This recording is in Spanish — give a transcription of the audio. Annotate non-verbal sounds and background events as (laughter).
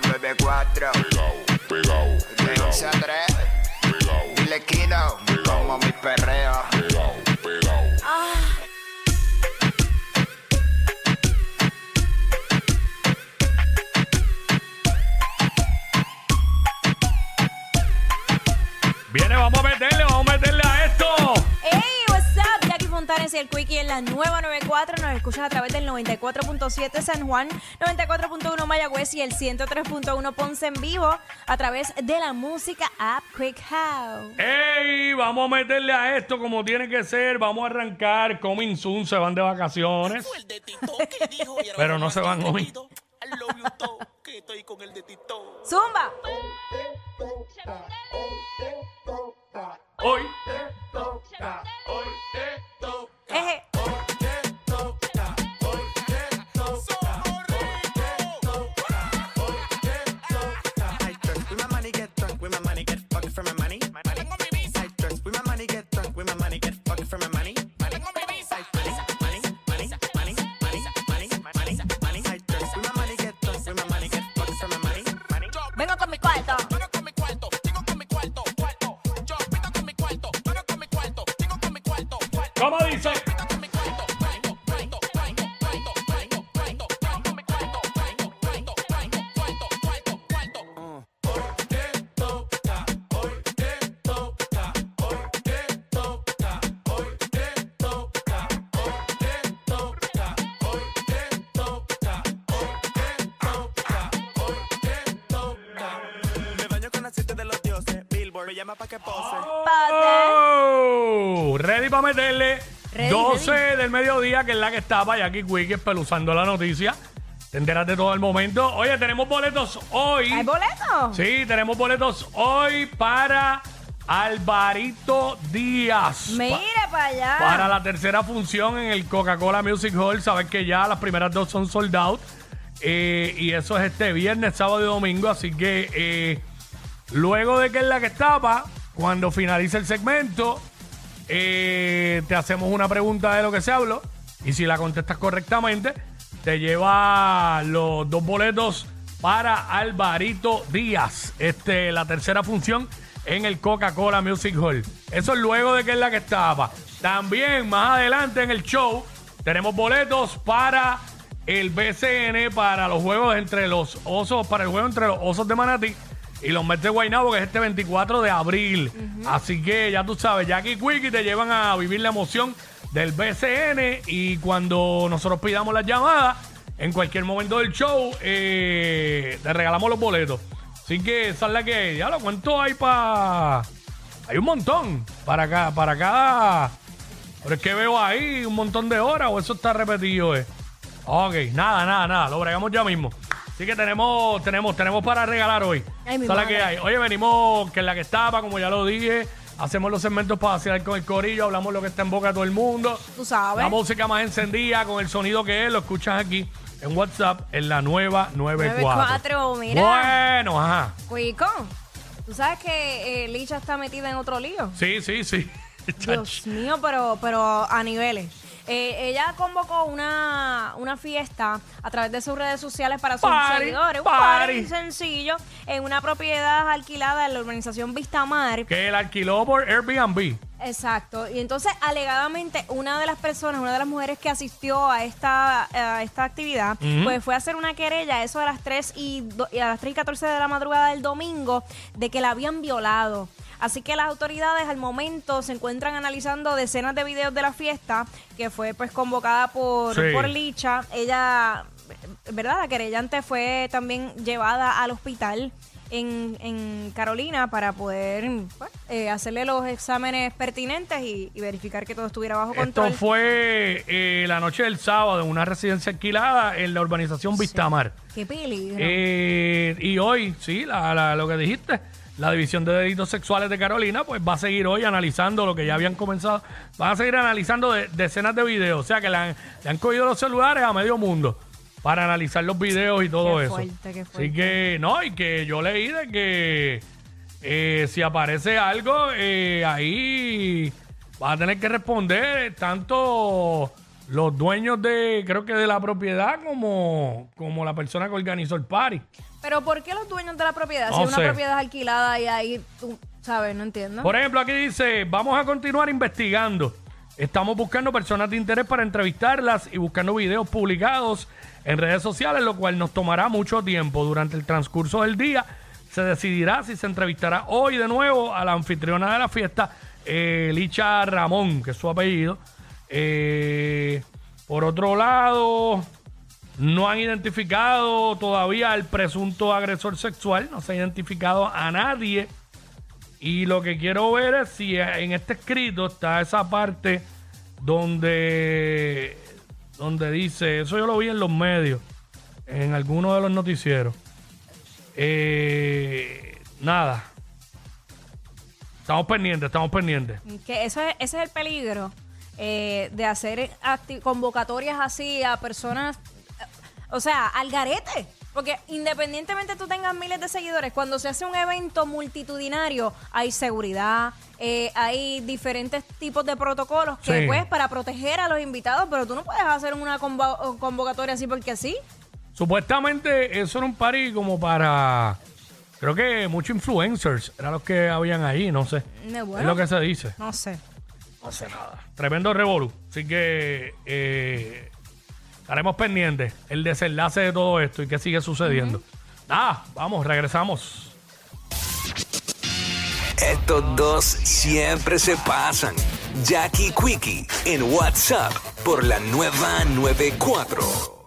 Nueva 94. Pegao, pegao, De pegao, 11 a 3. pegao, Dile Kino. Como mi perreo. pegao, pegao. Viene, vamos a meterle, vamos a meterle Y el Quickie en la nueva 94. Nos escuchas a través del 94.7 San Juan, 94.1 Mayagüez y el 103.1 Ponce en vivo a través de la música App Quick House. ¡Ey! Vamos a meterle a esto como tiene que ser. Vamos a arrancar. Coming soon, se van de vacaciones. Fue el de Tito que dijo y ahora Pero no se van hoy. tenido. I love you todo, que estoy con el de Tito. Zumba. Hoy ¿Cómo dice? Billboard me llama pa' que pose. Pase. Oh, ready para meterle. Ready, 12 del mediodía, que es la que estaba, y aquí Quick espeluzando la noticia. Te enteras de todo el momento. Oye, tenemos boletos hoy. ¿Hay boleto? Sí, tenemos boletos hoy para Alvarito Díaz. Mire para allá. Para la tercera función en el Coca-Cola Music Hall. Sabes que ya las primeras dos son sold out. Eh, y eso es este viernes, sábado y domingo. Así que eh, luego de que es la que estaba, cuando finalice el segmento, eh, te hacemos una pregunta de lo que se habló. Y si la contestas correctamente, te lleva los dos boletos para Alvarito Díaz. Este, la tercera función en el Coca-Cola Music Hall. Eso es luego de que es la que estaba. También más adelante en el show tenemos boletos para el BCN para los juegos entre los osos, para el juego entre los osos de Manatí y los Mets de Guaynabo, que es este 24 de abril. Así que ya tú sabes, Jackie Quickie te llevan a vivir la emoción del BCN y cuando nosotros pidamos las llamadas, en cualquier momento del show, eh, te regalamos los boletos. Así que esa es la que. Ya lo cuento hay para... Hay un montón para acá, para cada... Pero es que veo ahí un montón de horas o eso está repetido, eh. Ok, nada, nada, nada. Lo bregamos ya mismo. Así que tenemos, tenemos, tenemos para regalar hoy. Ay, mi la madre. que hay. Oye, venimos, que es la que estaba, como ya lo dije. Hacemos los segmentos para vacilar con el corillo, hablamos lo que está en boca de todo el mundo. Tú sabes. La música más encendida, con el sonido que es, lo escuchas aquí en WhatsApp, en la nueva 94. 94, mira. Bueno, ajá. Cuico, tú sabes que eh, Licha está metida en otro lío. Sí, sí, sí. (laughs) Dios mío, pero, pero a niveles. Eh, ella convocó una, una fiesta a través de sus redes sociales para sus Party, seguidores. Un party. party sencillo en una propiedad alquilada en la urbanización Vistamar. Que él alquiló por Airbnb. Exacto. Y entonces, alegadamente, una de las personas, una de las mujeres que asistió a esta, a esta actividad, pues fue a hacer una querella, eso a las 3 y, do- y a las 3 y 14 de la madrugada del domingo, de que la habían violado. Así que las autoridades al momento se encuentran analizando decenas de videos de la fiesta, que fue pues convocada por, Sí. por Licha. Ella, ¿verdad? La querellante fue también llevada al hospital en, en Carolina para poder pues, eh, hacerle los exámenes pertinentes y, y verificar que todo estuviera bajo Esto control. fue eh, la noche del sábado en una residencia alquilada en la urbanización Vistamar. Qué peligro. Eh, y hoy, sí, la- la- lo que dijiste, la División de Delitos Sexuales de Carolina, pues va a seguir hoy analizando lo que ya habían comenzado. Van a seguir analizando de- decenas de videos. O sea que le han, le han cogido los celulares a medio mundo para analizar los videos y todo Qué eso. fuerte, qué fuerte. Así que, no, y que yo leí de que eh, si aparece algo, eh, ahí va a tener que responder tanto los dueños de, creo que de la propiedad, como, como la persona que organizó el party. Pero ¿por qué los dueños de la propiedad? No si es una sé. propiedad alquilada y ahí tú, ¿sabes? No entiendo. Por ejemplo, aquí dice, vamos a continuar investigando. Estamos buscando personas de interés para entrevistarlas y buscando videos publicados en redes sociales, lo cual nos tomará mucho tiempo. Durante el transcurso del día se decidirá si se entrevistará hoy de nuevo a la anfitriona de la fiesta, eh, Licha Ramón, que es su apellido. Eh, por otro lado, no han identificado todavía al presunto agresor sexual, no se ha identificado a nadie. Y lo que quiero ver es si en este escrito está esa parte donde, donde dice, eso yo lo vi en los medios, en alguno de los noticieros. Eh, nada. Estamos pendientes, estamos pendientes. Que ese es el peligro eh, de hacer convocatorias así a personas, o sea, al garete. Porque independientemente tú tengas miles de seguidores, cuando se hace un evento multitudinario, hay seguridad, eh, hay diferentes tipos de protocolos que Sí. pues para proteger a los invitados, pero tú no puedes hacer una convo- convocatoria así porque sí. Supuestamente eso era un party como para, creo que muchos influencers, eran los que habían ahí, no sé. Bueno. Es lo que se dice. No sé. No sé nada. Tremendo revolú. Así que eh, estaremos pendientes el desenlace de todo esto y qué sigue sucediendo. Nada, vamos, regresamos. Estos dos siempre se pasan. Jackie Quickie en WhatsApp por la nueva 94.